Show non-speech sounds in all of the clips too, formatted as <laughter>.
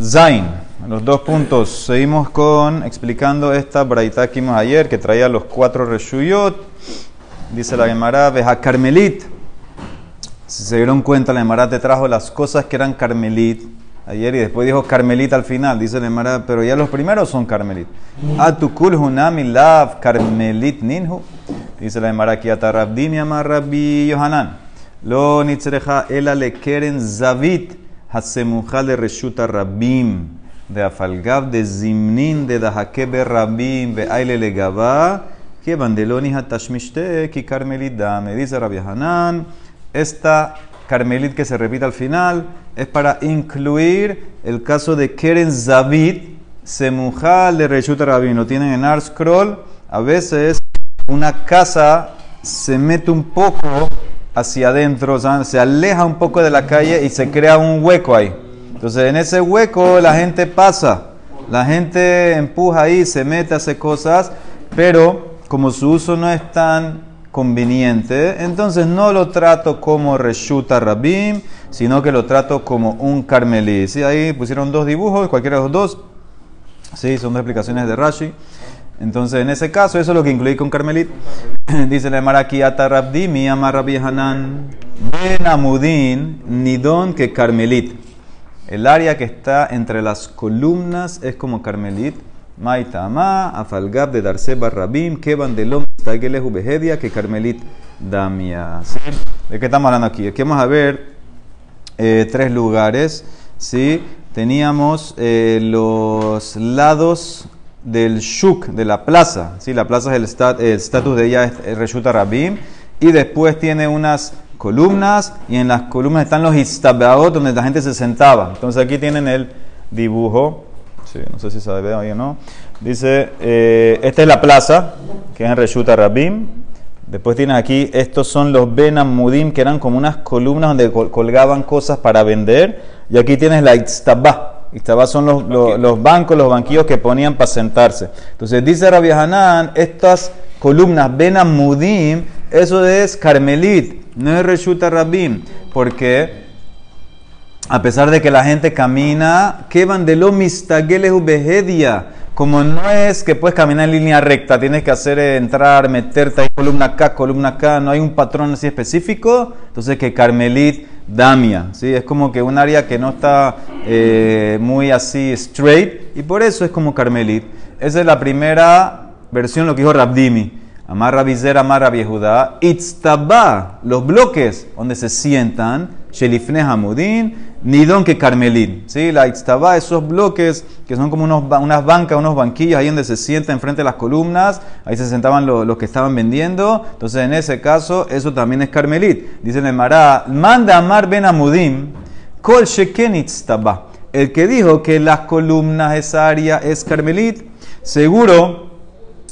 Zain, los dos puntos. Seguimos con explicando esta braita que vimos ayer, que traía los cuatro reshuyot. Dice la Gemara, Beja Carmelit. Si se dieron cuenta, la Gemara te trajo las cosas que eran Carmelit ayer y después dijo Carmelit al final. Dice la Gemara, pero ya los primeros son Carmelit. Atukul hunami lav Carmelit ninhu. Dice la Gemara aquí, Atarabdini amar Rabbi Yohanan. Lo nitzreja ela le keren zavit. Hasemuja de Reshuta Rabim, de Afalgab, de Zimnin, de Dahakebe Rabim, de Aile Legaba, que Bandeloni Hatashmishte, que Carmelit me dice Rabbi Hanan, esta Carmelit que se repite al final es para incluir el caso de Keren Zavid, Semujal de Reshuta Rabim, lo tienen en Art Scroll, a veces una casa se mete un poco hacia adentro, se aleja un poco de la calle y se crea un hueco ahí. Entonces en ese hueco la gente pasa, la gente empuja ahí, se mete, hace cosas, pero como su uso no es tan conveniente, entonces no lo trato como reshuta rabim, sino que lo trato como un carmelí. ¿Sí? Ahí pusieron dos dibujos, cualquiera de los dos. Sí, son explicaciones de Rashi. Entonces, en ese caso, eso es lo que incluí con Carmelit. <laughs> Dice la Maraki Atarabdi, mi Rabbi Hanan, Ben Amudin, Nidón que Carmelit. El área que está entre las columnas es como Carmelit. Maitama, Afalgab de Darse Barrabim, Keban de Lom, Tagelehu Behedia, que Carmelit Damia. ¿De qué estamos hablando aquí? Aquí vamos a ver eh, tres lugares. ¿sí? Teníamos eh, los lados del shuk, de la plaza. ¿sí? La plaza es el estatus de ella, es Reshuta Rabim. Y después tiene unas columnas y en las columnas están los istabeot donde la gente se sentaba. Entonces aquí tienen el dibujo. No sé si se ve ahí o no. Dice, eh, esta es la plaza, que es en Reshuta Rabim. Después tienes aquí, estos son los Benamudim, que eran como unas columnas donde colgaban cosas para vender. Y aquí tienes la Itztabah, Itztabah son los, los, bancos, los banquillos que ponían para sentarse. Entonces dice Rabbi Hanan, estas columnas Benamudim, eso es Carmelit, no es Reshuta Rabim. Porque a pesar de que la gente camina, que van de lo como no es que puedes caminar en línea recta, tienes que hacer entrar, meterte ahí, columna acá, columna acá, no hay un patrón así específico, entonces que Carmelit Damia, ¿sí? es como que un área que no está eh, muy así straight y por eso es como Carmelit. Esa es la primera versión, lo que dijo Rabdimi. Amarra Vizer, Amarra Viejudá, Itztabá, los bloques donde se sientan, Shelifne Hamudin, Nidón que Carmelín. ¿sí? La Itztabá, esos bloques que son como unos, unas bancas, unos banquillos ahí donde se sienta enfrente de las columnas, ahí se sentaban los, que estaban vendiendo. Entonces, en ese caso, eso también es Carmelit. Dice el Mará, manda Amar Ben Amudim, Kol Sheken Itztabá. El que dijo que las columnas, esa área es Carmelit, seguro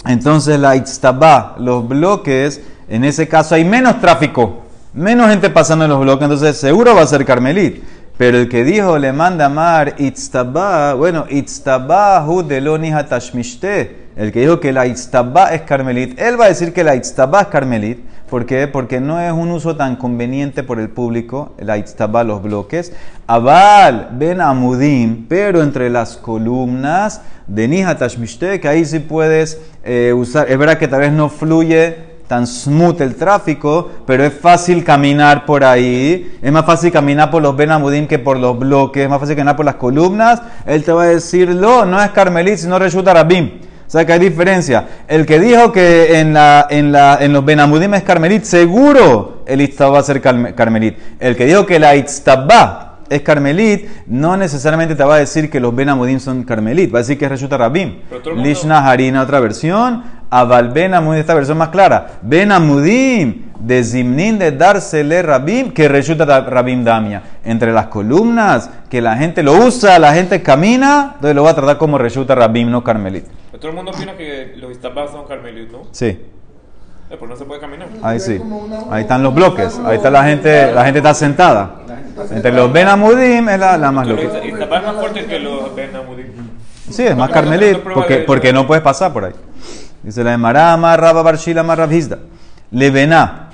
entonces la Itztabá, los bloques, en ese caso hay menos tráfico, menos gente pasando en los bloques, entonces seguro va a ser Carmelit. Pero el que dijo le manda amar Itztabá, bueno, Itztabá hu deloni hatashmishte. El que dijo que la Itztabá es Carmelit, él va a decir que la Itztabá es Carmelit. ¿Por qué? Porque no es un uso tan conveniente por el público, la Itztabá, los bloques. Abal, ben amudim, pero entre las columnas de Nihatashmishte, que ahí sí puedes eh, usar. Es verdad que tal vez no fluye tan smooth el tráfico, pero es fácil caminar por ahí. Es más fácil caminar por los Benamudim que por los bloques, es más fácil caminar por las columnas. Él te va a decir, no, no es Carmelit, sino Reshuta Rabim. O sea que hay diferencia. El que dijo que en, la, en, la, en los Benamudim es Carmelit, seguro el Itztabá va a ser Carmelit. El que dijo que la Itztabá es Carmelit, no necesariamente te va a decir que los Benamudim son Carmelit, va a decir que es Reshuta Rabim. Lishna Harina, otra versión. Aval Ben Amudim, esta versión más clara. Ben Amudim, de Zimnin de Darsele Rabim, que resulta Rabim Damia. Entre las columnas, que la gente lo usa, la gente camina, entonces lo va a tratar como resulta Rabim, no Carmelit. Pero todo el mundo opina que los Istabas son Carmelit, ¿no? Sí. Eh, pues no se puede caminar. Ahí sí. Ahí están los bloques. Ahí está la gente, la gente está sentada. Entre los Ben Amudim es la, la más loca. Istabas es más fuerte que los Ben Amudim. Sí, es más Carmelit, porque, porque no puedes pasar por ahí. Dice la de Marama, Rabba Barshila, Marrabhizda. Levená.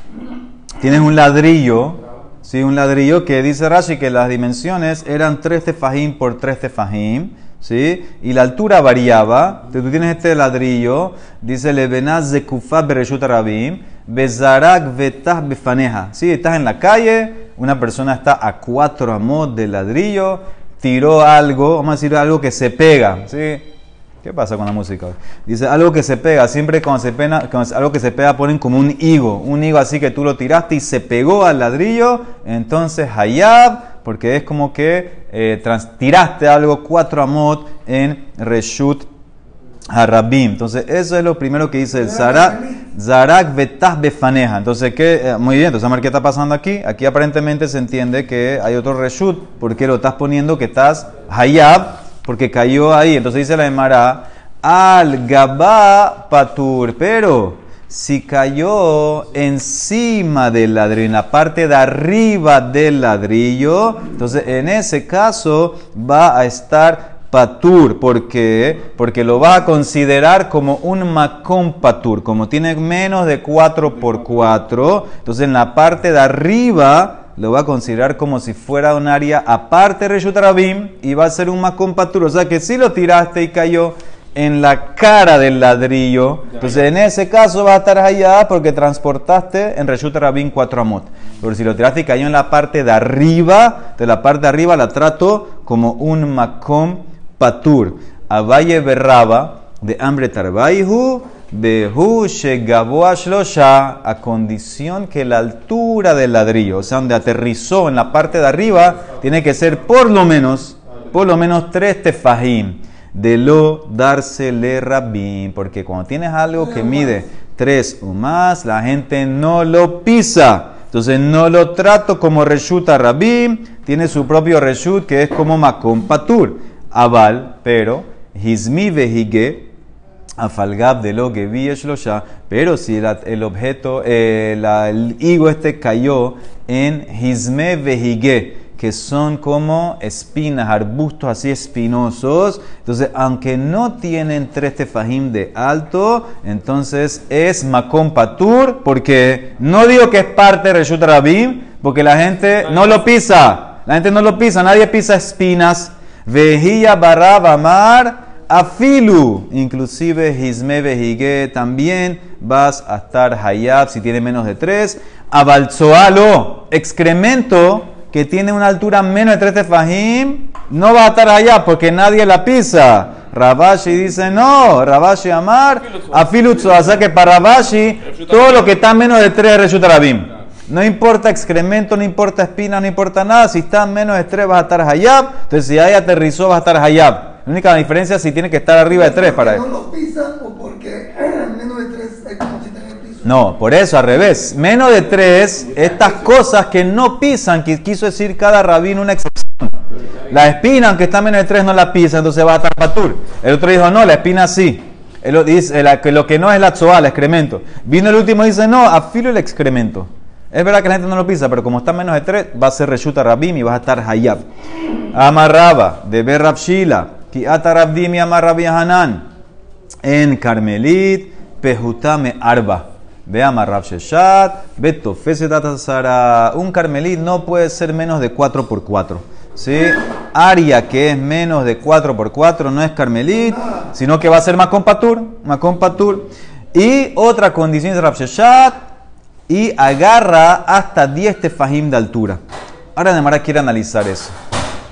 Tienes un ladrillo, Sí, un ladrillo que dice Rashi que las dimensiones eran 3 tefajim por 3 tefajim. ¿Sí? Y la altura variaba. Entonces, tú tienes este ladrillo, dice Lebenaz de Kufat Bereshut Rabim, Bezarak Vetah Befaneja. ¿Sí? Estás en la calle, una persona está a cuatro amos del ladrillo, tiró algo, vamos a decir algo que se pega. ¿Sí? ¿Qué pasa con la música? Dice algo que se pega, siempre cuando se pega, algo que se pega ponen como un higo, un higo así que tú lo tiraste y se pegó al ladrillo, entonces hayab, porque es como que eh, tiraste algo cuatro amot en reshut harabim. Entonces eso es lo primero que dice el Zarak, Zarak vetah befaneja. Entonces, ¿qué? Eh, muy bien, entonces, qué está pasando aquí. Aquí aparentemente se entiende que hay otro reshut, porque lo estás poniendo que estás hayab, porque cayó ahí. Entonces dice la Emara, al gabá patur, pero si cayó encima del ladrillo, en la parte de arriba del ladrillo, entonces en ese caso va a estar patur. ¿Por qué? Porque lo va a considerar como un macón patur. Como tiene menos de 4 por 4, entonces en la parte de arriba lo va a considerar como si fuera un área aparte de Rabim y va a ser un macón patur. O sea que si lo tiraste y cayó en la cara del ladrillo, entonces en ese caso va a estar allá porque transportaste en Reshut Rabin 4 amot. Pero si lo tiraste y cayó en la parte de arriba, de la parte de arriba la trato como un macón patur. Abaye berraba de hambre tarbaihu shlosha a condición que la altura del ladrillo, o sea, donde aterrizó en la parte de arriba, tiene que ser por lo menos, por lo menos tres tefajim de lo dársele rabín, porque cuando tienes algo que mide tres o más, la gente no lo pisa. Entonces no lo trato como reshuta rabín, tiene su propio reshut que es como makom patur, aval, pero hizmi vehige, afalgab de lo que vi ya, pero si la- el objeto, eh, el higo este cayó en hizme vehige, que son como espinas, arbustos así espinosos. Entonces, aunque no tienen tres tefajim de alto, entonces es makom patur, porque no digo que es parte de Reshut Rabim, porque la gente no lo pisa. La gente no lo pisa, nadie pisa espinas. Vejilla barra mar afilu, inclusive hizme vejige también vas a estar hayab si tiene menos de tres. Abalzoalo, excremento que tiene una altura menos de tres tefajim, no va a estar allá porque nadie la pisa. Rabashi dice no, Rabashi Amar, Afilutzo, o sea que para Rabashi todo lo que está menos de tres es Reshut Rabim. No importa excremento, no importa espina, no importa nada. Si está menos de tres vas a estar hayab. Entonces si ahí aterrizó vas a estar hayab. La única diferencia es si tiene que estar arriba de tres para ¿No lo pisan o porque <clears throat> menos de tres hay como si en el piso? No, por eso, al revés. Menos de tres, estas cosas que no pisan, que quiso decir cada rabino una excepción. La espina, aunque está menos de tres, no la pisa, entonces va a estar patur. El otro dijo, no, la espina sí. Él lo dice, lo que no es la tzoa, el excremento. Vino el último y dice, no, afilo el excremento. Es verdad que la gente no lo pisa, pero como está menos de tres, va a ser reshuta rabim y vas a estar hayab. Amarraba, de ver rabshila, ki hanan en Carmelit, Pejutame Arba. Veamos Rav Sheshat, Beto Fesetatazara. Un Carmelit no puede ser menos de 4 por 4 ¿sí? Aria que es menos de 4 por 4 no es Carmelit, sino que va a ser más compatur. Más compatur. Y otra condición es Rav Sheshat y agarra hasta 10 tefajim de altura. Ahora Nemara quiere analizar eso.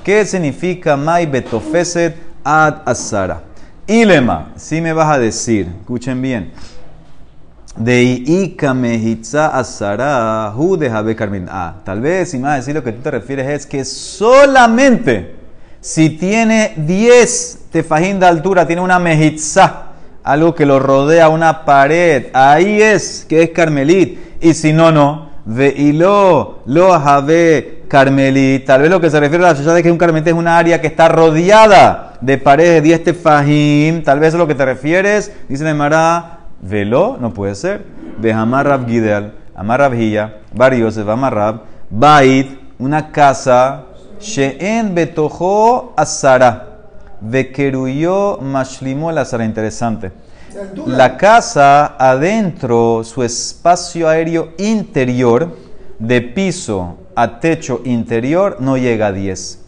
¿Qué significa Mai Betofeset ad Asara? Ilema, si me vas a decir, escuchen bien, de Ika Mejitza Asara, Hu de Jabe Carmin. Ah, tal vez si me vas a decir lo que tú te refieres es que solamente si tiene 10 tefajim de altura, tiene una mejitza, algo que lo rodea una pared, ahí es que es Carmelit. Y si no, no. Veilo, lo jabe Carmelit. Tal vez lo que se refiere a la sociedad es que un Carmelit es una área que está rodeada de paredes de 10 tefajim. Tal vez es lo que te refieres. Dice Nemara, velo, no puede ser. Vehamar Rab Gideal, Amar Rab Hiya, Bar Yosef, Rab, Bait, una casa, She'en betojo asara. Vekeruyo mashlimo el asara. Interesante. La casa adentro, su espacio aéreo interior de piso a techo interior no llega a 10.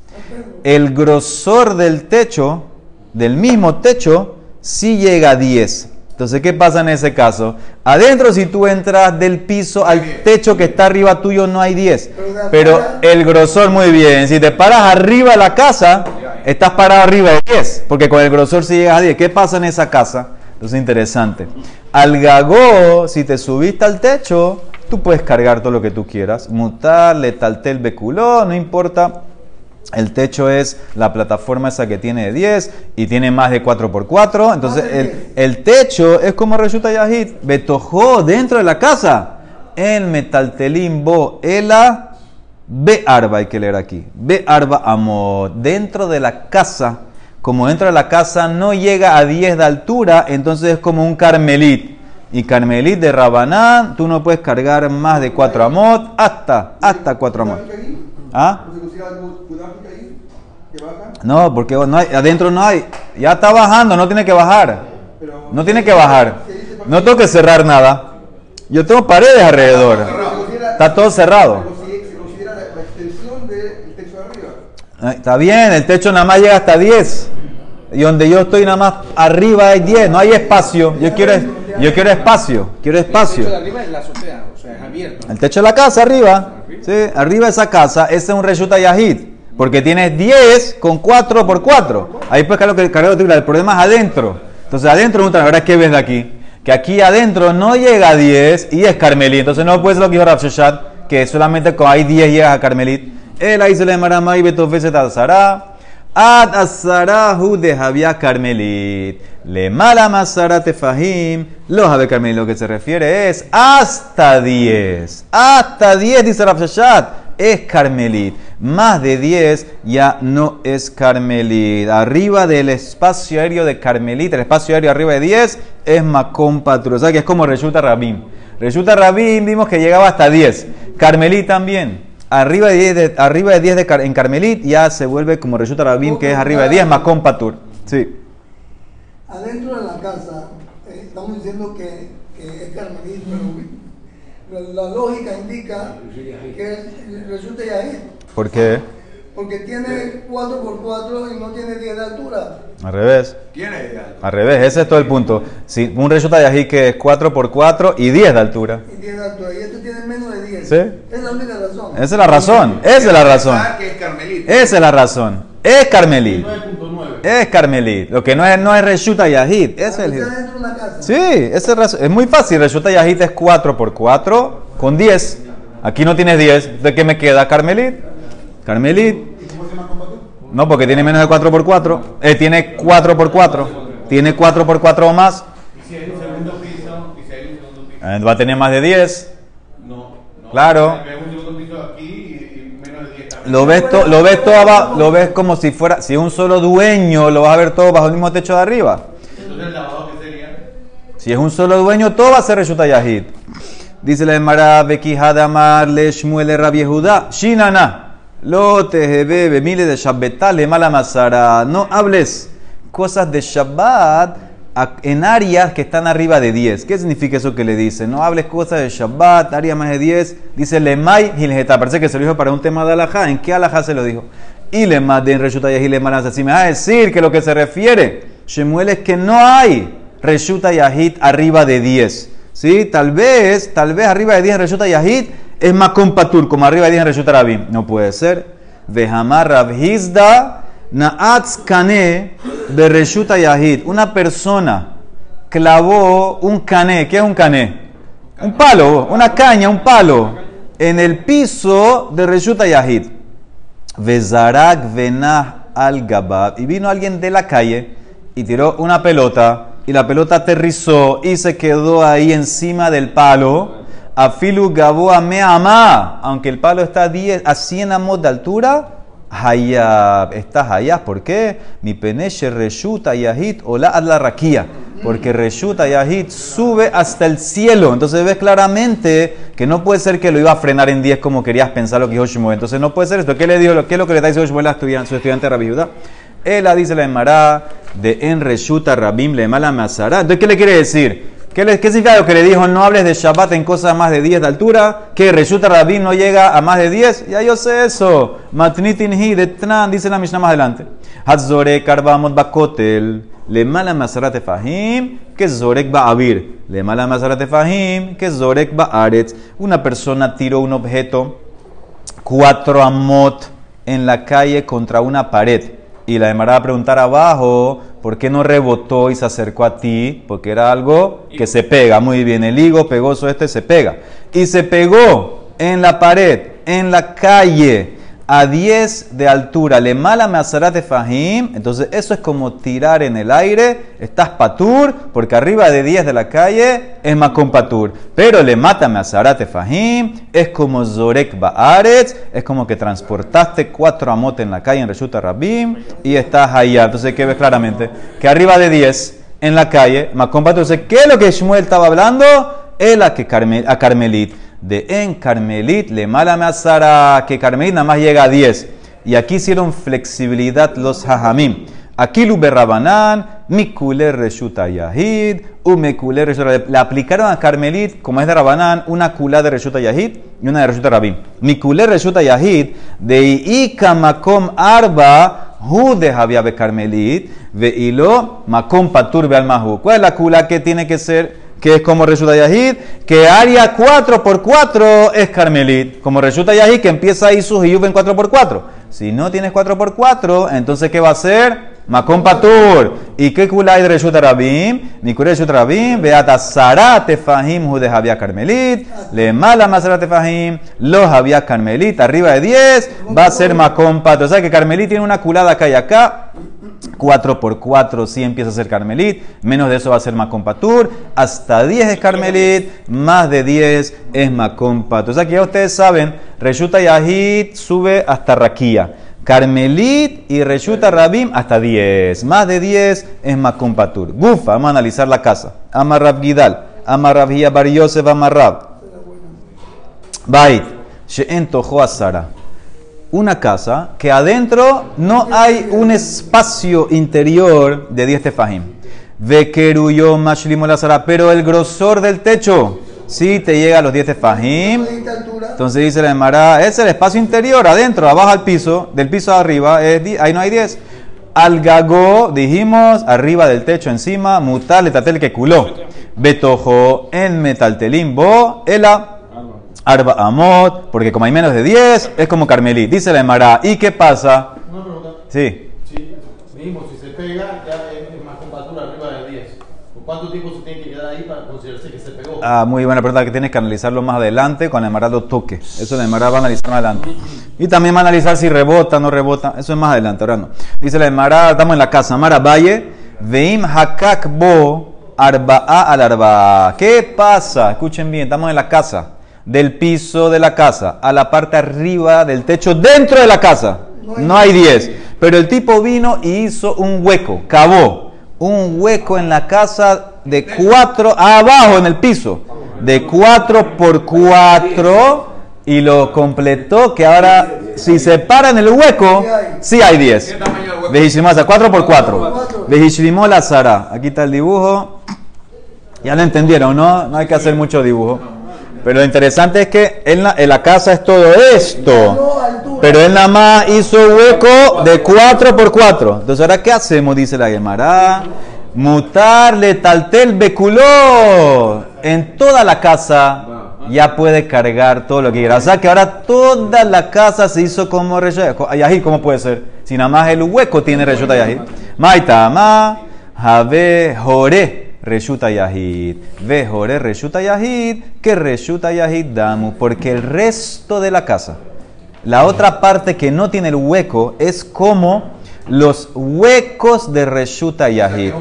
El grosor del techo, del mismo techo, sí llega a 10. Entonces, ¿qué pasa en ese caso? Adentro, si tú entras del piso al techo que está arriba tuyo, no hay 10. Pero el grosor, muy bien. Si te paras arriba de la casa, estás parado arriba de 10. Porque con el grosor sí llegas a 10. ¿Qué pasa en esa casa? Entonces, interesante. Al gagó, si te subiste al techo, tú puedes cargar todo lo que tú quieras. Mutar, letaltel, beculó, no importa. El techo es la plataforma esa que tiene de 10 y tiene más de 4x4. Entonces, el, el techo es como resulta Yahid. Betojó dentro de la casa. El metaltelimbo, ela, be arba, hay que leer aquí. Be arba amor. Dentro de la casa, como dentro de la casa no llega a 10 de altura, entonces es como un carmelit. Y carmelit de Rabanán, tú no puedes cargar más de 4 amot hasta, hasta 4 amot. ¿Ah? No, porque no hay, adentro no hay. Ya está bajando, no tiene que bajar. No tiene que bajar. No tengo que cerrar nada. Yo tengo paredes alrededor. Está todo cerrado. Está bien, el techo nada más llega hasta 10. Y donde yo estoy nada más arriba hay 10, no hay espacio. Yo quiero, yo quiero espacio, quiero espacio. El techo de arriba es la azotea, o sea, es abierto. El techo de la casa arriba. Sí, arriba de esa casa, ese es un reshuta yahid. Porque tienes 10 con 4 por 4. Ahí pues claro que el problema es adentro. Entonces adentro, la verdad es que ves de aquí. Que aquí adentro no llega a 10 y es Carmelit. Entonces no puede ser lo que dijo Rav Sheshat, que solamente con hay 10 llegas a Carmelit. Él ahí se le marama y betofeset azara. Ad azarahu de Javia Carmelit. Le mala masara tefahim. Los Javier Carmelit lo que se refiere es hasta 10. Hasta 10 dice Rav Sheshat. Es Carmelit. Más de 10 ya no es Carmelit. Arriba del espacio aéreo de Carmelit, el espacio aéreo arriba de 10 es Macón Patru. O sea que es como Resulta Rabim. Resulta Rabim vimos que llegaba hasta 10. Carmelit también. Arriba de 10, de, arriba de, 10 de Car- en Carmelit ya se vuelve como Resulta Rabim, que es arriba de 10 Macón Patur. Sí. Adentro de la casa, eh, estamos diciendo que, que es carmelita, pero la, la lógica indica que resulta Yahid, ¿Por qué? porque tiene 4x4 y no tiene 10 de altura. Al revés. Tiene ya. Al revés, ese es todo el punto. Si un Resulta Yají que es 4x4 y 10 de altura. Y 10 de altura. Y este tiene menos de 10. Sí. Es la única razón. Esa es la razón. Esa es la razón. Ah, que es Carmelita. Esa es la razón. Es Carmelit. 9.9. Es Carmelit. Lo que no es, no es Reshuta Yahid. Ese es el. Está dentro de una casa. Sí, ese es, razón. es muy fácil. Reshuta Yahid es 4 por 4 con 10. Aquí no tienes 10. ¿De qué me queda? Carmelit. Carmelit. No, porque tiene menos de 4 por 4. Eh, tiene 4 por 4. Tiene 4 por 4 o más. Y si hay un segundo piso, y si hay un segundo piso, va a tener más de 10. Claro. Hay un segundo piso aquí y, y menos de 10 también. Lo ves, to- lo ves todo abajo, lo ves como si fuera, si un solo dueño lo vas a ver todo bajo el mismo techo de arriba. Si es un solo dueño, todo va a ser Reshuta Yahid. Dice la Emara, Beki Hadamar, Le Shmuel Rabbi Yehuda, Shinana, Lo te bebe mile de Shabbatá, le mala masara. No hables cosas de Shabbat en áreas que están arriba de 10. ¿Qué significa eso que le dice? No hables cosas de Shabbat, área más de 10. Dice Lemay Gilgeta. Parece que se lo dijo para un tema de alajá. ¿En qué alajá se lo dijo? Y le de en Reshuta Yahid le Si me va a decir que lo que se refiere, Shemuel, es que no hay Reshuta Yahid arriba de 10. ¿Sí? Tal vez, tal vez arriba de 10 en Reshuta Yahid es más compatur, como arriba de 10 en Reshuta Rabim. No puede ser. Vejamar Rabhizda Naatz Kane de Reshuta Yahid. Una persona clavó un cané. ¿Qué es un cané? Un palo, una caña, un palo. En el piso de Reshuta Yahid. Vezarak venah al gabab. Y vino alguien de la calle y tiró una pelota. Y la pelota aterrizó y se quedó ahí encima del palo. Afilu gabo a meama. Aunque el palo está a, 10, a 100 amos de altura. Hayab. Está hayab. ¿Por qué? Mi peneche reshuta ad la raquía. Porque reshuta yahid sube hasta el cielo. Entonces ves claramente que no puede ser que lo iba a frenar en 10 como querías pensar lo que dijo Shmuel. Entonces no puede ser esto. ¿Qué le dijo? ¿Qué es lo que le está diciendo Shmuel a su estudiante Rabbi Judá? Él dice la Emara de en reshuta rabim le mala masara. Entonces, ¿qué le quiere decir? ¿Qué, le- qué significa lo que le dijo? No hables de Shabbat en cosas más de 10 de altura. Que Reshuta Rabin no llega a más de 10. Ya yo sé eso. Matnitin hi de Tnan, dice la Mishnah más adelante. Hatzorek arbamot bakotel. Le mala masarat fahim. Que zorek ba'avir. Le mala masarat fahim. Que zorek ba'aretz. Una persona tiró un objeto cuatro amot en la calle contra una pared. Y la Emara va a preguntar abajo, ¿por qué no rebotó y se acercó a ti? Porque era algo que se pega. Muy bien, el higo pegoso este se pega. Y se pegó en la pared, en la calle, a 10 de altura. Le mala me de fajim. Entonces eso es como tirar en el aire. Estás patur, porque arriba de 10 de la calle es macón patur. Pero le mata me de fajim. Es como zorek baaretz. Es como que transportaste cuatro amotes en la calle en Reshuta Rabim y estás allá. Entonces, ¿qué ves claramente? Que arriba de 10 en la calle, macón patur. Entonces, ¿qué es lo que Shmuel estaba hablando? Es a, que a Carmelit de en Carmelit le mala me asara, que Carmelit nada más llega a 10. Y aquí hicieron flexibilidad los hajamim. Aquí berrabanán, mikule reshuta yahid, umekule reshuta Le aplicaron a Carmelit, como es de Rabanán, una kula de reshuta yahid y una de reshuta rabim. Mikule reshuta yahid, de ika makom arba, hu de Javia be Carmelit, ve ilo makom patur be almahu. ¿Cuál es la kula que tiene que ser? Que es como Reshuta Yahid, que área 4x4 es Carmelit. Como Reshuta Yahid, que empieza ahí sus en 4x4. Si no tienes 4x4, entonces ¿qué va a ser? Macón Patur. ¿Y qué kula hay de Reshuta Rabim? Ni kula Reshuta Rabim, beata Sarat Tefahim, Jude Javia Carmelit, le mala Masarat Tefahim, los Javia Carmelit, arriba de 10, va a ser Macón Patur. O sea que Carmelit tiene una culada acá y acá. 4 por 4 sí empieza a ser Carmelit, menos de eso va a ser Macón Patur, hasta 10 es Carmelit, más de 10 es Macón Patur. O sea que ya ustedes saben, Reshuta Yahid sube hasta Raquía, Carmelit y Reshuta Rabim hasta 10, más de 10 es Macón Patur. Gufa, vamos a analizar la casa. Amarrab Gidal, Amarrab Bar Yosef Amarrab. Bait, She'en Tojo Asara una casa que adentro no hay un espacio interior de 10 tefajim. Vekeruyo mashlimo lazara, pero el grosor del techo sí te llega a los 10 tefajim. Entonces dice la Emara, es el espacio interior, adentro, abajo al piso, del piso arriba, es, ahí no hay 10. Al gago, dijimos, arriba del techo, encima, mutal, etatel que culó. Betojo, en metaltelim, bo, ela. Arba Amot, porque como hay menos de 10, es como Carmelit. Dice la Emara, ¿y qué pasa? Una pregunta. Sí, Sí, mismo, si se pega, ya es, más compactura arriba de 10. ¿Por cuánto tiempo se tiene que quedar ahí para considerarse que se pegó? ah, muy buena pregunta que tienes que analizarlo más adelante con la Emara lo toque. Eso la Emara va a analizar más adelante. Y también va a analizar si rebota, no rebota. Eso es más adelante, ahora no. Dice la Emara, estamos en la casa. Mara Valle, Veim Hakak Bo Arba'a al Arba. ¿Qué pasa? Escuchen bien, estamos en la casa. Del piso de la casa a la parte arriba del techo dentro de la casa. No hay 10. Pero el tipo vino y hizo un hueco, cavó un hueco en la casa de 4 abajo en el piso. De 4 por 4 y lo completó que ahora si se para en el hueco, sí hay 10. Vejishimasa, 4 por 4. Vejishimó la Sara. Aquí está el dibujo. Ya lo entendieron, ¿no? No hay que hacer mucho dibujo. Pero lo interesante es que en la, en la casa es todo esto. Pero él nada más hizo hueco de 4 por 4. Entonces, ¿ahora qué hacemos? Dice la Gemara. Mutarle taltel beculó. En toda la casa ya puede cargar todo lo que quiera. O sea que ahora toda la casa se hizo como reyes. Yahid, ¿cómo puede ser? Si nada más el hueco tiene reyota Yahid. Maitama, Jave, Jore. Reshuta Yahid. Ve Jore Reshuta Yahid. Que Reshuta Yahid Damu. Porque el resto de la casa, la otra parte que no tiene el hueco, es como los huecos de Reshuta Yahid.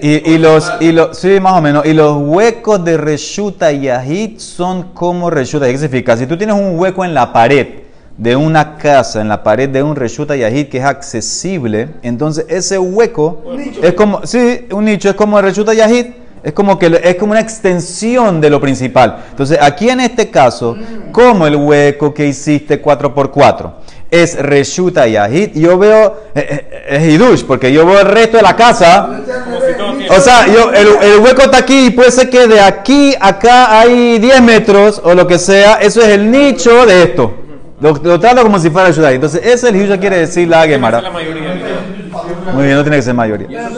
Y, y los, y los, sí, más o menos. Y los huecos de Reshuta Yahid son como Reshuta Yahid. ¿Qué significa? Si tú tienes un hueco en la pared de una casa, en la pared de un Reshuta Yahid que es accesible, entonces ese hueco es como, sí, un nicho, es como el Reshuta Yahid. Es como que es como una extensión de lo principal. Entonces, aquí en este caso, como el hueco que hiciste 4x4 es Reshuta Yahid, yo veo, eh, eh, es Hidush, porque yo veo el resto de la casa. O sea, yo, el, el hueco está aquí y puede ser que de aquí a acá hay 10 metros o lo que sea. Eso es el nicho de esto. Lo, lo trato como si fuera el Shudai. Entonces, ese es el Hiuya quiere decir la Gemara. mayoría. Muy bien, no tiene que ser mayoría.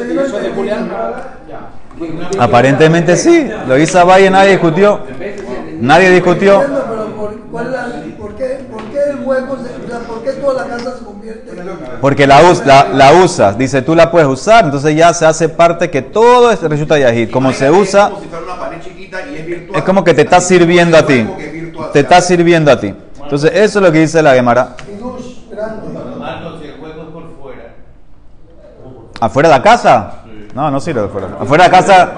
Aparentemente sí. Lo hizo Valle, nadie discutió. Nadie discutió. Entiendo, pero por, cuál es la- por qué, ¿por qué el hueco, se, o sea, por qué toda la casa se convierte en Porque la, us- la, la usas. Dice, tú la puedes usar. Entonces ya se hace parte que todo es Reshuta Yahid. Como se usa. Como si fuera una pared chiquita y es virtual. Es como que te está sirviendo a ti. Te está sirviendo a ti. Entonces, eso es lo que dice la Gemara. ¿Afuera de la casa? No, no sirve afuera. Afuera de la casa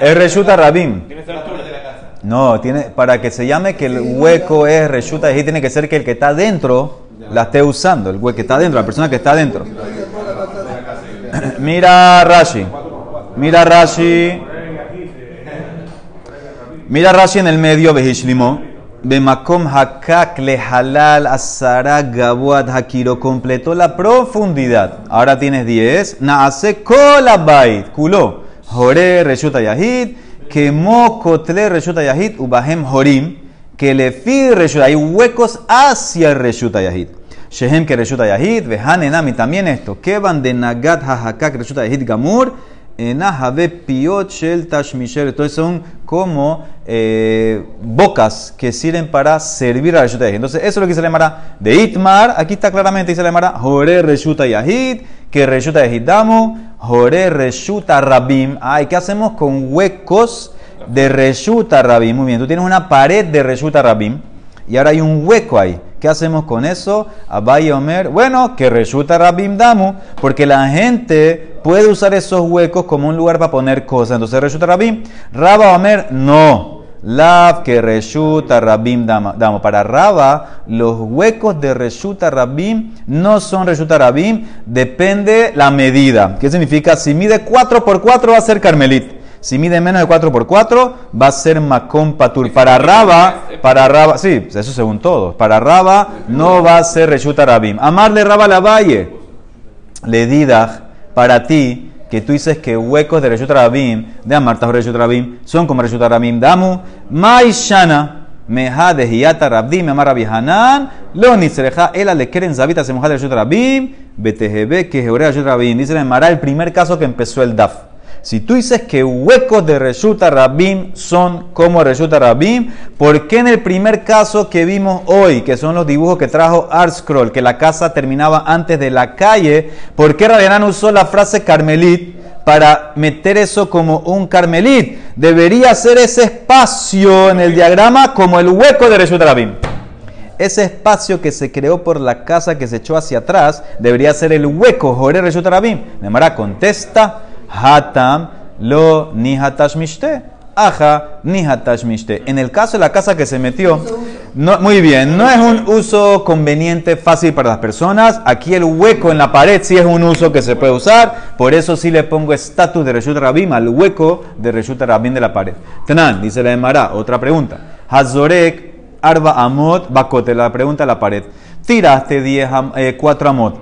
es Reshuta Rabim. Tiene esa altura. de la casa. No, tiene, para que se llame que el hueco es Reshuta Yahid, tiene que ser que el que está dentro la esté usando. El hueco que está dentro, la persona que está dentro. Mira Rashi. Mira Rashi. Mira Rashi en el medio, Behishlimó. Bemakom hakak le halal asara gabuad hakiro. Completó la profundidad. Ahora tienes 10. Naase kolabait. Kulo. Jore reshuta yahid. Kemo kotle reshuta yahid. Ubahem horim. Que le reshuta. Hay huecos hacia reshuta yahid. Shehem que reshuta yahid. Vehan enami. También esto. Kevan de nagat hahakak reshuta yahid gamur. Entonces son como eh, bocas que sirven para servir a Reshuta Yahid. Entonces eso es lo que se le llamará de Itmar. Aquí está claramente, dice le llamará Jore Reshuta Yahid, que Reshuta Yahid damu, Jore Reshuta Rabim. Ay, ¿qué hacemos con huecos de Reshuta Rabim? Muy bien, tú tienes una pared de Reshuta Rabim y ahora hay un hueco ahí. ¿Qué hacemos con eso? Abaye Omer, bueno, que resulta Rabim Damu, porque la gente puede usar esos huecos como un lugar para poner cosas. Entonces resulta Rabim. Raba Omer, no. Lav que reshuta Rabim Damu. Para Raba, los huecos de reshuta Rabim no son reshuta Rabim, depende la medida. ¿Qué significa? Si mide 4 por 4 va a ser Carmelit. Si mide menos de 4x4, va a ser Macón Patur. Para Raba, para Raba, sí, eso según todos. Para Raba no va a ser Reshuta Rabim. Amarle Raba la Valle. Le didach, para ti, que tú dices que huecos de Reshuta Rabim, de Amarta Reshuta Rabim, son como Reshuta Rabim. Damu, Maishana. Meja de Hiata Rabdim, Amar Rabbi Hanan, lo nisreja, ela le quieren zabita se moja de Rabim, betehebe que Jeurea Reshuta Rabim. Dice la Emara el primer caso que empezó el DAF. Si tú dices que huecos de Reshuta Rabim son como Reshuta Rabim, ¿por qué en el primer caso que vimos hoy, que son los dibujos que trajo Art Scroll, que la casa terminaba antes de la calle, ¿por qué Rabianán usó la frase Carmelit para meter eso como un Carmelit? Debería ser ese espacio en el diagrama como el hueco de Reshuta Rabim. Ese espacio que se creó por la casa que se echó hacia atrás debería ser el hueco, Jore Reshuta Rabim. Nemara contesta, Hatam lo ni hatashmishte. Aja ni hatashmishte. En el caso de la casa que se metió, no, muy bien, no es un uso conveniente, fácil para las personas. Aquí el hueco en la pared sí es un uso que se puede usar. Por eso sí le pongo estatus de Reshut Rabim al hueco de Reshut Rabim de la pared. Tenan, dice la Emara, otra pregunta. Hazorek Arba Amot Bakote, la pregunta de la pared. Tiraste 10 am- eh, cuatro amot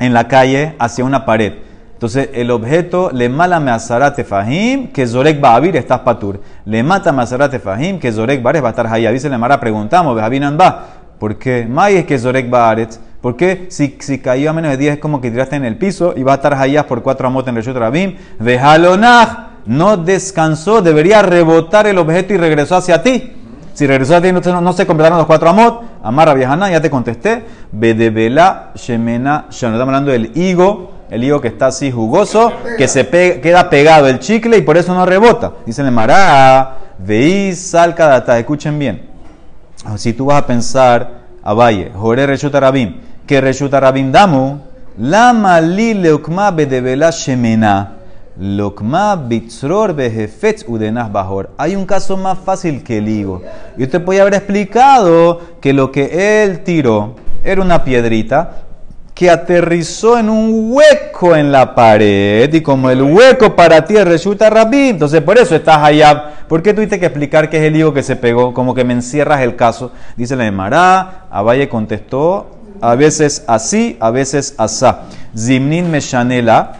en la calle hacia una pared. Entonces, el objeto le mala me asarate fahim, que zorek ba'avir estás patur. Le mata me asarate fahim, que zorek bares va a estar hayá. Dice la Mara, preguntamos, bejabinan va. ¿Por qué? May es que zorek ba'aretz. ¿Por qué? Si, si cayó a menos de 10 es como que tiraste en el piso y va a estar hayá por cuatro amot en Reshut Rabim. Vejalonaj, no descansó, debería rebotar el objeto y regresó hacia ti. Si regresó a ti, no, se completaron los cuatro amot. Amarra viajana, ya te contesté. Bedebela shemena shano. Estamos hablando del higo, el higo que está así jugoso, que se queda pegado el chicle y por eso no rebota. Dice el Mará, veí sal data. Escuchen bien. Si tú vas a pensar, a Valle, Jore Reshuta Rabim, que Reshuta Rabim Damu, Lama li leukma bedebela shemena. Lokma bitzror behefetz udenas bajor. Hay un caso más fácil que el higo. Y usted podía haber explicado que lo que él tiró era una piedrita que aterrizó en un hueco en la pared. Y como el hueco para ti es rabí, entonces por eso estás allá. ¿Por qué tuviste que explicar que es el higo que se pegó? Como que me encierras el caso. Dice la de Mará. Abaye contestó. A veces así, a veces asá. Zimnin meshanela.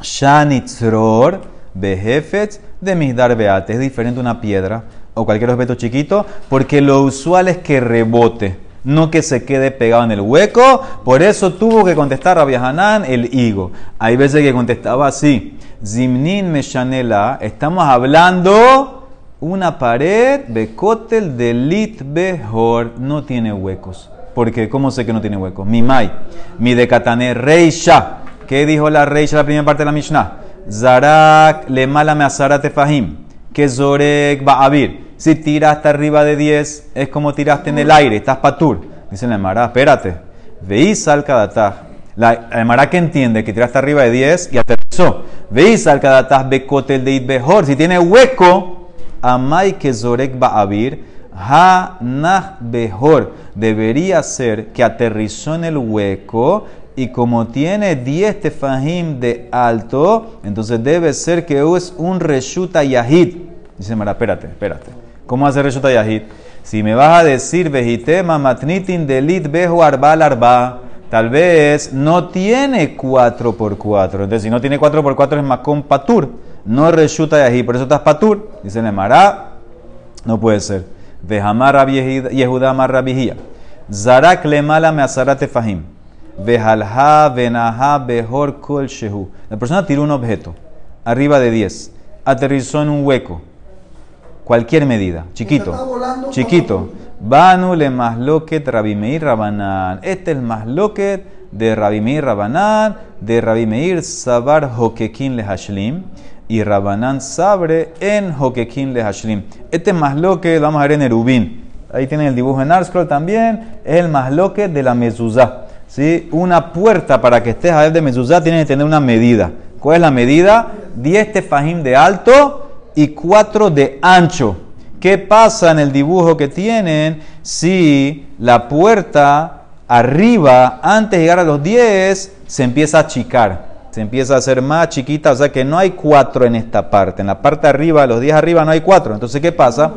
Shanitzror behefetz de misdar beate. Es diferente una piedra o cualquier objeto chiquito porque lo usual es que rebote, no que se quede pegado en el hueco. Por eso tuvo que contestar Rabbi Hanan el higo. Hay veces que contestaba así. Zimnin meshanela. Estamos hablando una pared bekotel de lit behor. No tiene huecos. Porque, ¿cómo sé que no tiene huecos? Mi mai. Mi decatané reisha. ¿Qué dijo la reisha la primera parte de la Mishnah? Zarak le mala me asarate fahim. Que zorek va a vir. Si tiraste arriba de 10, es como tiraste en el aire, estás patur. Dice la Emara, espérate. Veis al kadataj. La Emara que entiende que tiraste arriba de 10 y aterrizó. Veis al kadataj bekotel de behor. Si tiene hueco, amai que zorek va a vir. Ha nah behor. Debería ser que aterrizó en el hueco y como tiene 10 tefahim de alto, entonces debe ser que es un reshuta yahid. Dice Mara, espérate, espérate. ¿Cómo hacer reshuta yahid? Si me vas a decir vejitema matnitin delit bejo arba al arba, tal vez no tiene 4 por 4 Entonces, si no tiene 4 por 4 es makom patur, no es reshuta. Por eso estás patur. Dice Mara, no puede ser. Vejamar Yehuda mar rabihia. Zarak le mala me asarate fahim. Vejalha, venaha, behor, kol, shehu. La persona tiró un objeto arriba de 10, aterrizó en un hueco, cualquier medida, chiquito, volando chiquito. Banu le masloket Rabimeir Rabanán. Este es el masloket de Rabimeir Rabanán, de Rabimeir Sabar Hokekin le Hashlim y Rabanán Sabre en Hokekin le Hashlim. Este es masloket, vamos a ver en Erubín. Ahí tienen el dibujo en Arscroll también, es el masloket de la mezuzá. ¿sí? Una puerta para que estés a ver de mezuzá tiene que tener una medida. ¿Cuál es la medida? 10 tefajim de alto y 4 de ancho. ¿Qué pasa en el dibujo que tienen si la puerta arriba, antes de llegar a los 10, se empieza a achicar? Se empieza a hacer más chiquita, o sea que no hay 4 en esta parte. En la parte arriba, los 10 arriba, no hay 4. Entonces, ¿qué pasa?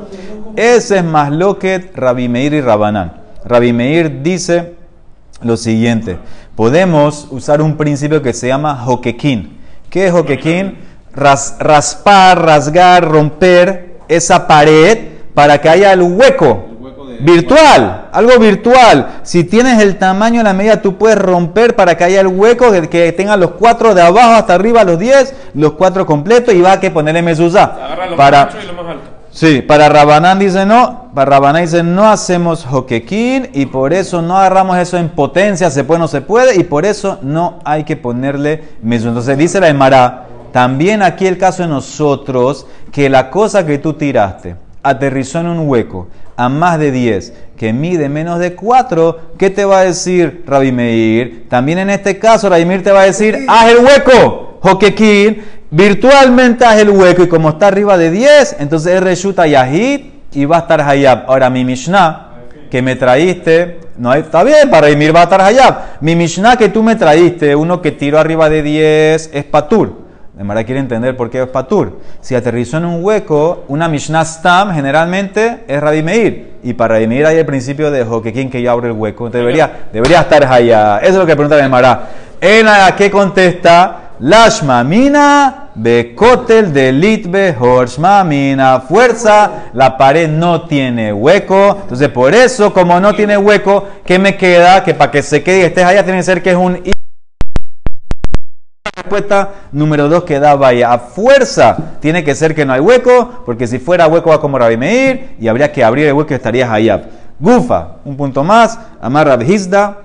Ese es más lo que Rabbi Meir y Rabanán. Rabbi Meir dice lo siguiente. Podemos usar un principio que se llama joquequín. ¿Qué es joquequín? Ras- raspar, rasgar, romper esa pared para que haya el hueco. Virtual, algo virtual. Si tienes el tamaño de la medida, tú puedes romper para que haya el hueco, de que tenga los cuatro de abajo hasta arriba, los 10, los cuatro completos y va a que ponerle mezuzá. Lo Para, más ancho y lo más alto. Sí, para Rabanán dice no, para Rabanán dice no hacemos joquequín y por eso no agarramos eso en potencia, se puede o no se puede y por eso no hay que ponerle meso. Entonces dice la Emara, también aquí el caso de nosotros, que la cosa que tú tiraste aterrizó en un hueco a más de 10, que mide menos de 4, ¿qué te va a decir Rabbi Meir? También en este caso Rabbi Meir te va a decir, haz el hueco, joquequín, virtualmente haz el hueco y como está arriba de 10, entonces es reshuta yahid y va a estar hayab. Ahora mi Mishnah que me traíste, no hay, está bien, para Emir va a estar hayab. Mi Mishnah que tú me traíste, uno que tiró arriba de 10 es patur. De manera quiere entender por qué es patur. Si aterrizó en un hueco, una Mishnah Stam generalmente es Rabbi Meir. Y para Rabbi Meir hay el principio de Joquequín que ya abre el hueco. Entonces debería, debería estar allá. Eso es lo que pregunta Gemara. En la que contesta, Lashma mina bekotel delit behorshma mina. Fuerza, la pared no tiene hueco. Entonces por eso, como no tiene hueco, ¿qué me queda? Que para que se quede y estés allá tiene que ser que es un respuesta número dos que da vaya a fuerza tiene que ser que no hay hueco porque si fuera hueco va como Rabbi Meir y habría que abrir el hueco y estarías allá gufa un punto más amar Rabhizda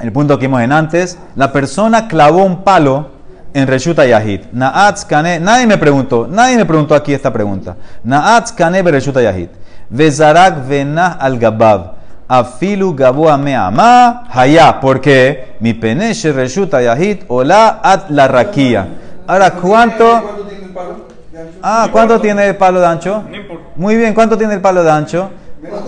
el punto que vimos en antes la persona clavó un palo en Reshuta Yahid Naatz Kane nadie me preguntó nadie me preguntó aquí esta pregunta. Naatz Kane Reshuta Yahid Vezarak Venah al Gabab Afilu Gaboa Meama Haya, porque mi peneche reshuta yahid ola at la raquía. Ahora, ¿cuánto? ¿Cuánto tiene el palo? de ancho? Ah, ¿cuánto tiene el palo de ancho? Muy bien, ¿cuánto tiene el palo de ancho?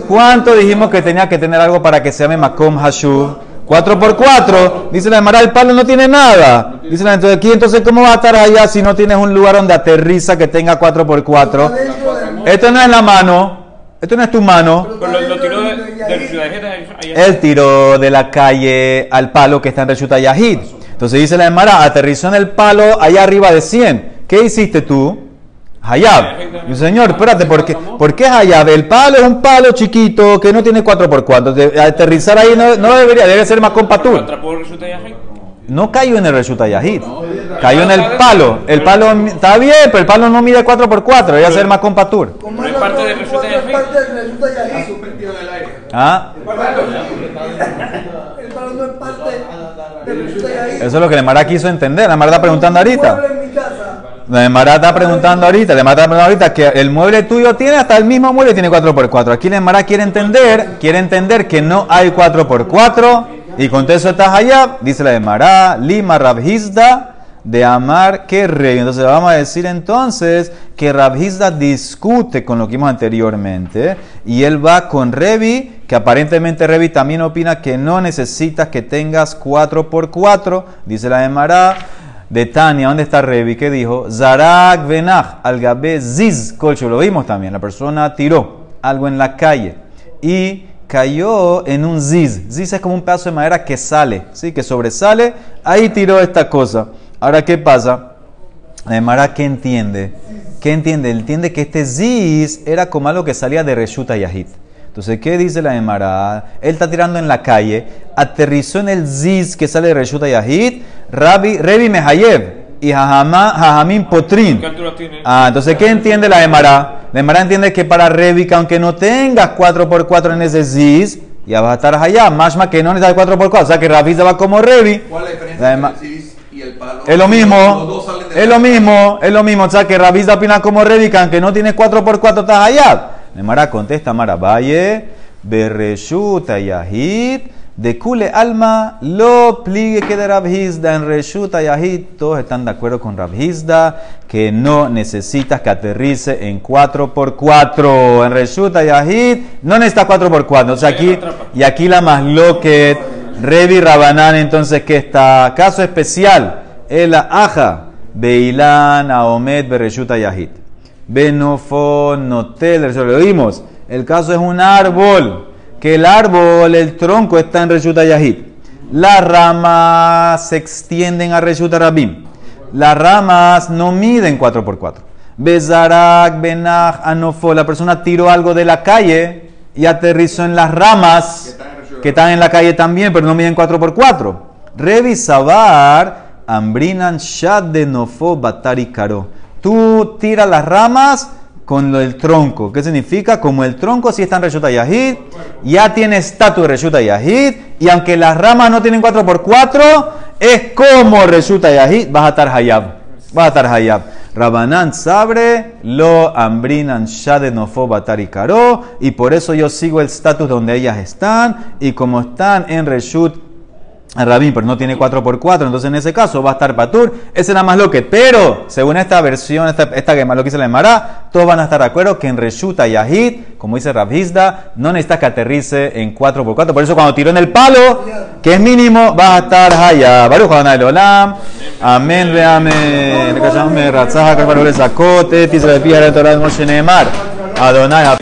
¿Cuánto dijimos que tenía que tener algo para que se llame Makom Hashu? 4 por 4 Dice la Emara, el palo no tiene nada. Dice la entonces aquí, entonces, ¿cómo va a estar allá si no tienes un lugar donde aterriza que tenga 4 por 4 Adentro del- Esto no es la mano. Esto no es tu mano. Pero lo, lo tiró de. Él tiró de la calle al palo que está en Reshuta Yahid. Entonces dice la Emara, aterrizó en el palo allá arriba de 100. ¿Qué hiciste tú? Hayab. Y, Señor, espérate, ¿por qué, ¿por qué Hayab? El palo es un palo chiquito que no tiene 4x4. De- aterrizar ahí no, no debería, debe ser más compatur. No cayó en el Reshuta Yahid. Cayó en el palo. El palo está bien, pero el palo no mide 4x4. Debería ser más compatur. Pero es parte del resulta cuatro es yahid. parte del resulta yahid. suspendido en el aire. ¿Ah? El palo no es parte del resulta yahid. Eso es lo que la Mara quiso entender. La Mara está preguntando ahorita. Mueble en mi casa. La Mara está preguntando ahorita. La Mara está preguntando ahorita que el mueble tuyo tiene, hasta el mismo mueble tiene 4x4. Aquí la Mara quiere entender, quiere entender que no hay 4x4. Y con eso está allá, dice la de Mara, Lima Rabhizda de Amar que rey. Entonces vamos a decir entonces que Rabhizda discute con lo que vimos anteriormente. Y él va con Revi, que aparentemente Revi también opina que no necesitas que tengas 4x4. Dice la de Mara. De Tania, ¿dónde está Revi? ¿Qué dijo? Zarak Benach, al Gabe Ziz Colcho. Lo vimos también. La persona tiró algo en la calle y cayó en un ziz. Ziz es como un pedazo de madera que sale, ¿sí? que sobresale. Ahí tiró esta cosa. Ahora, ¿qué pasa? La Emara, ¿qué entiende? ¿Qué entiende? Entiende que este ziz era como algo que salía de Reshuta Yahid. Entonces, ¿qué dice la Emara? Él está tirando en la calle, aterrizó en el ziz que sale de Reshuta Yahid, Rabbi, Revi Mehayev y Jajamim Potrin. ¿Qué altura tiene? Ah, entonces, ¿qué entiende la Emara? La Emara entiende que para Revi, que aunque no tengas 4x4 en ese ziz, ya vas a estar allá. Más que no necesitas 4x4. O sea que Rafi se va como Revi. ¿Cuál es la diferencia entre el cis y el palo? Es lo mismo, es lo mismo, es lo mismo. O sea que Rabi opina como Revi, que aunque no tienes 4x4 estás allá. La Emara contesta, Mara, Valle, Berreshuta Yahid, de Kule Alma, lo pligue que de Rabhizda en Reshuta Yahid. Todos están de acuerdo con Rabhizda que no necesitas que aterrice en 4x4. En Reshuta Yahid no necesitas 4x4. O sea, aquí, y aquí la más loquet, Revi Rabanán, entonces que está caso especial, el aja, Beilan, Aomed, Bereshuta Yahid. Notel, lo oímos. El caso es un árbol, que el árbol, el tronco está en Reshuta Yahid. Las ramas se extienden a Reshuta Rabim. Las ramas no miden 4x4. Bezarak, Benach, Anofo, la persona tiró algo de la calle y aterrizó en las ramas que están en la calle también, pero no miden 4x4. Revisabar, Ambrinan, Shad de Nofo, Batari. Tú tiras las ramas con del tronco. ¿Qué significa? Como el tronco sí está en Reshuta Yahid, ya tiene estatus de Reshuta Yahid, y aunque las ramas no tienen 4x4, es como Reshuta Yahid, vas a estar Hayab. Vas a estar Hayab. Rabanán Sabre, lo ambrinan Shade Nofo Batari Karo, y por eso yo sigo el estatus donde ellas están, y como están en Reshut Rabin, pero no tiene 4x4, entonces en ese caso va a estar Patur. Ese era más lo que, pero según esta versión, esta, esta que lo que dice la Emara, todos van a estar de acuerdo que en Reshuta Yahid, como dice Rabhizda, no necesita que aterrice en 4x4. Por eso cuando tiró en el palo, que es mínimo, va a estar Haya. Baruch Adonai Olam. Amén, ve amén. Recallame, Ratzaha, Carvalho, Zacote, Tizra de Pija, Torah, Moshe Neemar. Adonai.